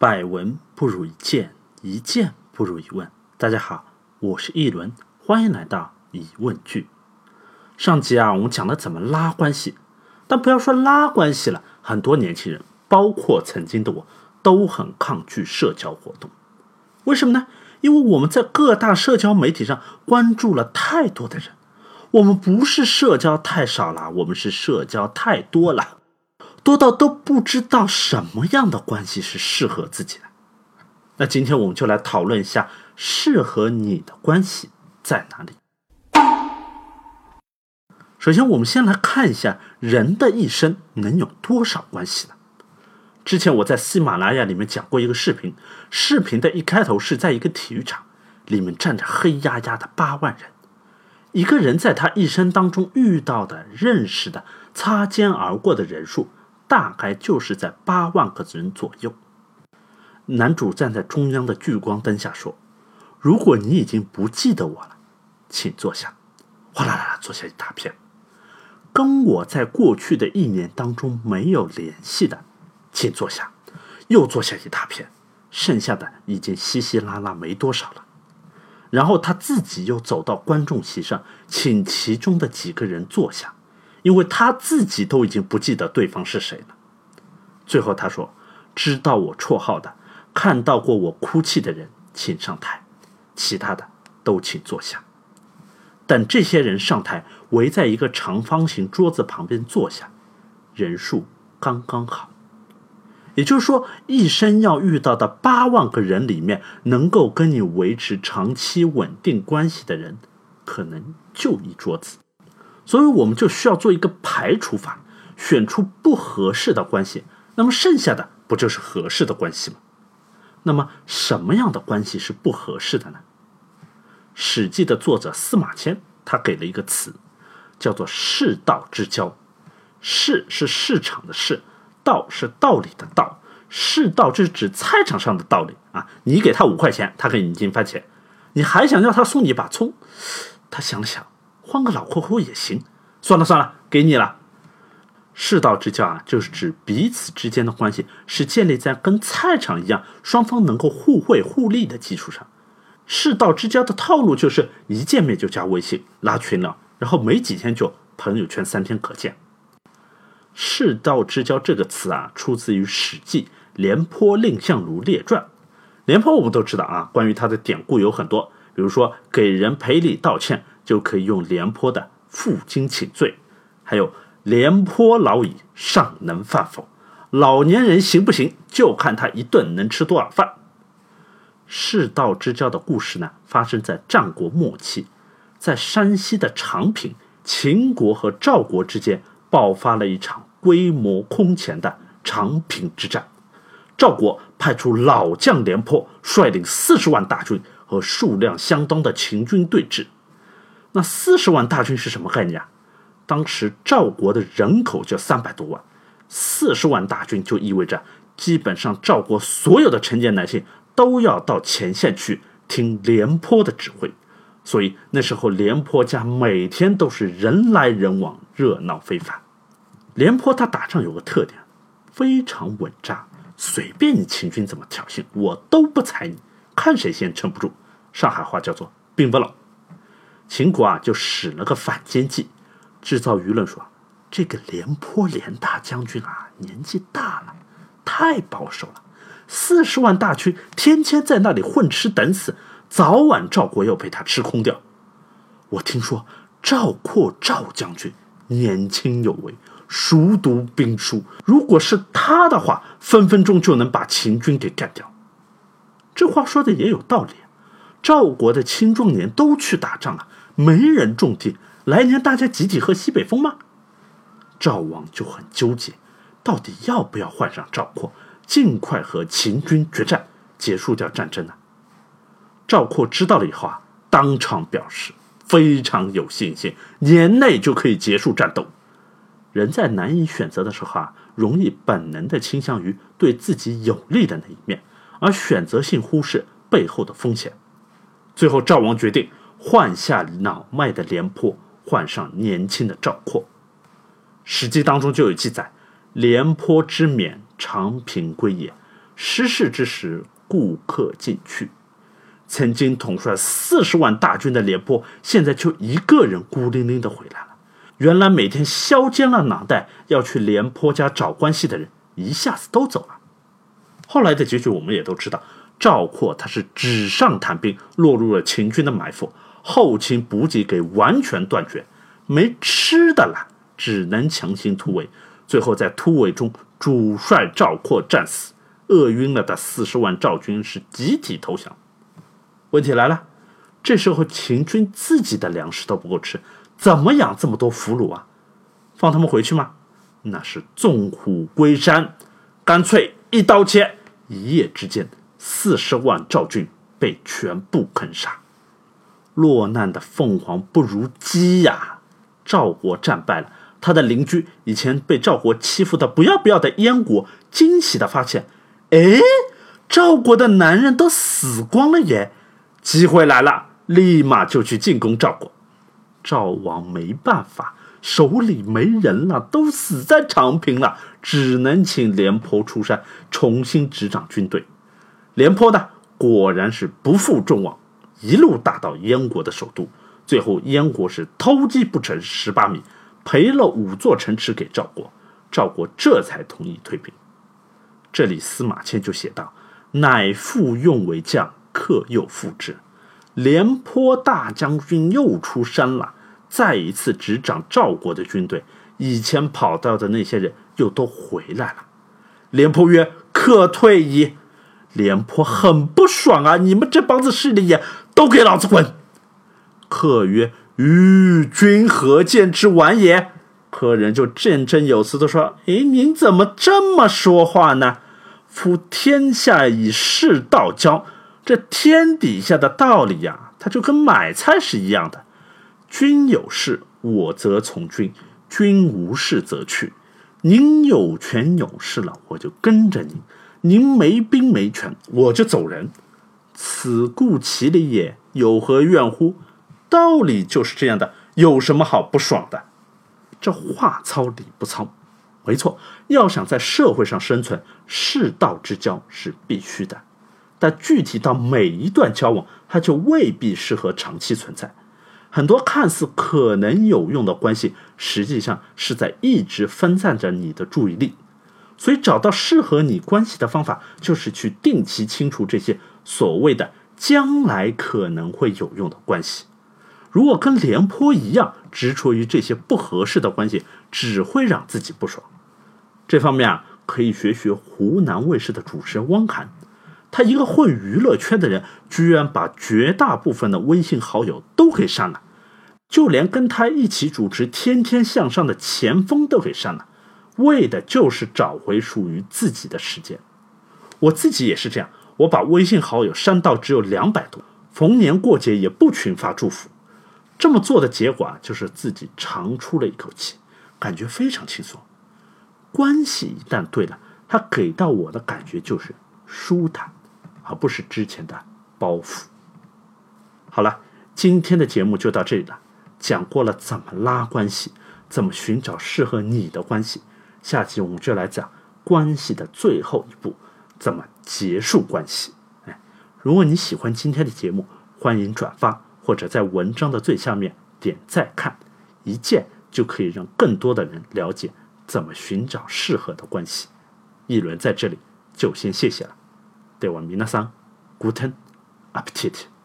百闻不如一见，一见不如一问。大家好，我是一轮，欢迎来到疑问句。上集啊，我们讲了怎么拉关系，但不要说拉关系了，很多年轻人，包括曾经的我，都很抗拒社交活动。为什么呢？因为我们在各大社交媒体上关注了太多的人。我们不是社交太少了，我们是社交太多了。多到都不知道什么样的关系是适合自己的。那今天我们就来讨论一下适合你的关系在哪里。首先，我们先来看一下人的一生能有多少关系呢？之前我在喜马拉雅里面讲过一个视频，视频的一开头是在一个体育场，里面站着黑压压的八万人，一个人在他一生当中遇到的、认识的、擦肩而过的人数。大概就是在八万个人左右。男主站在中央的聚光灯下说：“如果你已经不记得我了，请坐下。”哗啦啦坐下一大片。跟我在过去的一年当中没有联系的，请坐下。又坐下一大片，剩下的已经稀稀拉拉没多少了。然后他自己又走到观众席上，请其中的几个人坐下。因为他自己都已经不记得对方是谁了。最后他说：“知道我绰号的，看到过我哭泣的人，请上台；其他的都请坐下。”等这些人上台，围在一个长方形桌子旁边坐下，人数刚刚好。也就是说，一生要遇到的八万个人里面，能够跟你维持长期稳定关系的人，可能就一桌子。所以我们就需要做一个排除法，选出不合适的关系，那么剩下的不就是合适的关系吗？那么什么样的关系是不合适的呢？《史记》的作者司马迁他给了一个词，叫做“世道之交”。市是市场的市，道是道理的道。世道就是指菜场上的道理啊！你给他五块钱，他给你一斤番茄，你还想要他送你一把葱？他想了想。换个老客户也行，算了算了，给你了。世道之交啊，就是指彼此之间的关系是建立在跟菜场一样，双方能够互惠互利的基础上。世道之交的套路就是一见面就加微信拉群聊，然后没几天就朋友圈三天可见。世道之交这个词啊，出自于《史记·廉颇蔺相如列传》。廉颇我们都知道啊，关于他的典故有很多，比如说给人赔礼道歉。就可以用廉颇的负荆请罪，还有廉颇老矣，尚能饭否？老年人行不行，就看他一顿能吃多少饭。世道之交的故事呢，发生在战国末期，在山西的长平，秦国和赵国之间爆发了一场规模空前的长平之战。赵国派出老将廉颇，率领四十万大军和数量相当的秦军对峙。那四十万大军是什么概念啊？当时赵国的人口就三百多万，四十万大军就意味着基本上赵国所有的成年男性都要到前线去听廉颇的指挥，所以那时候廉颇家每天都是人来人往，热闹非凡。廉颇他打仗有个特点，非常稳扎，随便你秦军怎么挑衅，我都不睬你，看谁先撑不住。上海话叫做兵不老。秦国啊，就使了个反间计，制造舆论说，这个廉颇廉大将军啊，年纪大了，太保守了，四十万大军天天在那里混吃等死，早晚赵国要被他吃空掉。我听说赵括赵将军年轻有为，熟读兵书，如果是他的话，分分钟就能把秦军给干掉。这话说的也有道理，赵国的青壮年都去打仗了。没人种地，来年大家集体喝西北风吗？赵王就很纠结，到底要不要换上赵括，尽快和秦军决战，结束掉战争呢？赵括知道了以后啊，当场表示非常有信心，年内就可以结束战斗。人在难以选择的时候啊，容易本能的倾向于对自己有利的那一面，而选择性忽视背后的风险。最后，赵王决定。换下老迈的廉颇，换上年轻的赵括。史记当中就有记载：“廉颇之免长平归也，失事之时，顾客尽去。曾经统帅四十万大军的廉颇，现在就一个人孤零零的回来了。原来每天削尖了脑袋要去廉颇家找关系的人，一下子都走了。后来的结局我们也都知道，赵括他是纸上谈兵，落入了秦军的埋伏，后勤补给给完全断绝，没吃的了，只能强行突围。最后在突围中，主帅赵括战死，饿晕了的四十万赵军是集体投降。问题来了，这时候秦军自己的粮食都不够吃，怎么养这么多俘虏啊？放他们回去吗？那是纵虎归山，干脆一刀切，一夜之间，四十万赵军被全部坑杀。落难的凤凰不如鸡呀！赵国战败了，他的邻居以前被赵国欺负的不要不要的燕国，惊喜的发现，哎，赵国的男人都死光了耶！机会来了，立马就去进攻赵国。赵王没办法，手里没人了，都死在长平了，只能请廉颇出山，重新执掌军队。廉颇呢，果然是不负众望，一路打到燕国的首都。最后，燕国是偷鸡不成蚀把米，赔了五座城池给赵国，赵国这才同意退兵。这里司马迁就写道：“乃复用为将。”克又复之，廉颇大将军又出山了，再一次执掌赵国的军队。以前跑掉的那些人又都回来了。廉颇曰：“可退矣。”廉颇很不爽啊！你们这帮子势利眼，都给老子滚！客曰：“与君何见之晚也？”客人就振振有词的说：“哎，您怎么这么说话呢？夫天下以势道交。”这天底下的道理呀，它就跟买菜是一样的。君有事，我则从君；君无事则去。您有权有势了，我就跟着您；您没兵没权，我就走人。此故其理也，有何怨乎？道理就是这样的，有什么好不爽的？这话糙理不糙，没错。要想在社会上生存，世道之交是必须的。但具体到每一段交往，它就未必适合长期存在。很多看似可能有用的关系，实际上是在一直分散着你的注意力。所以，找到适合你关系的方法，就是去定期清除这些所谓的将来可能会有用的关系。如果跟廉颇一样执着于这些不合适的关系，只会让自己不爽。这方面啊，可以学学湖南卫视的主持人汪涵。他一个混娱乐圈的人，居然把绝大部分的微信好友都给删了，就连跟他一起主持《天天向上》的钱枫都给删了，为的就是找回属于自己的时间。我自己也是这样，我把微信好友删到只有两百多，逢年过节也不群发祝福。这么做的结果啊，就是自己长出了一口气，感觉非常轻松。关系一旦对了，他给到我的感觉就是舒坦。而不是之前的包袱。好了，今天的节目就到这里了，讲过了怎么拉关系，怎么寻找适合你的关系。下期我们就来讲关系的最后一步，怎么结束关系。哎，如果你喜欢今天的节目，欢迎转发或者在文章的最下面点赞看，一键就可以让更多的人了解怎么寻找适合的关系。一轮在这里就先谢谢了。では皆さん、グーテンアペティット。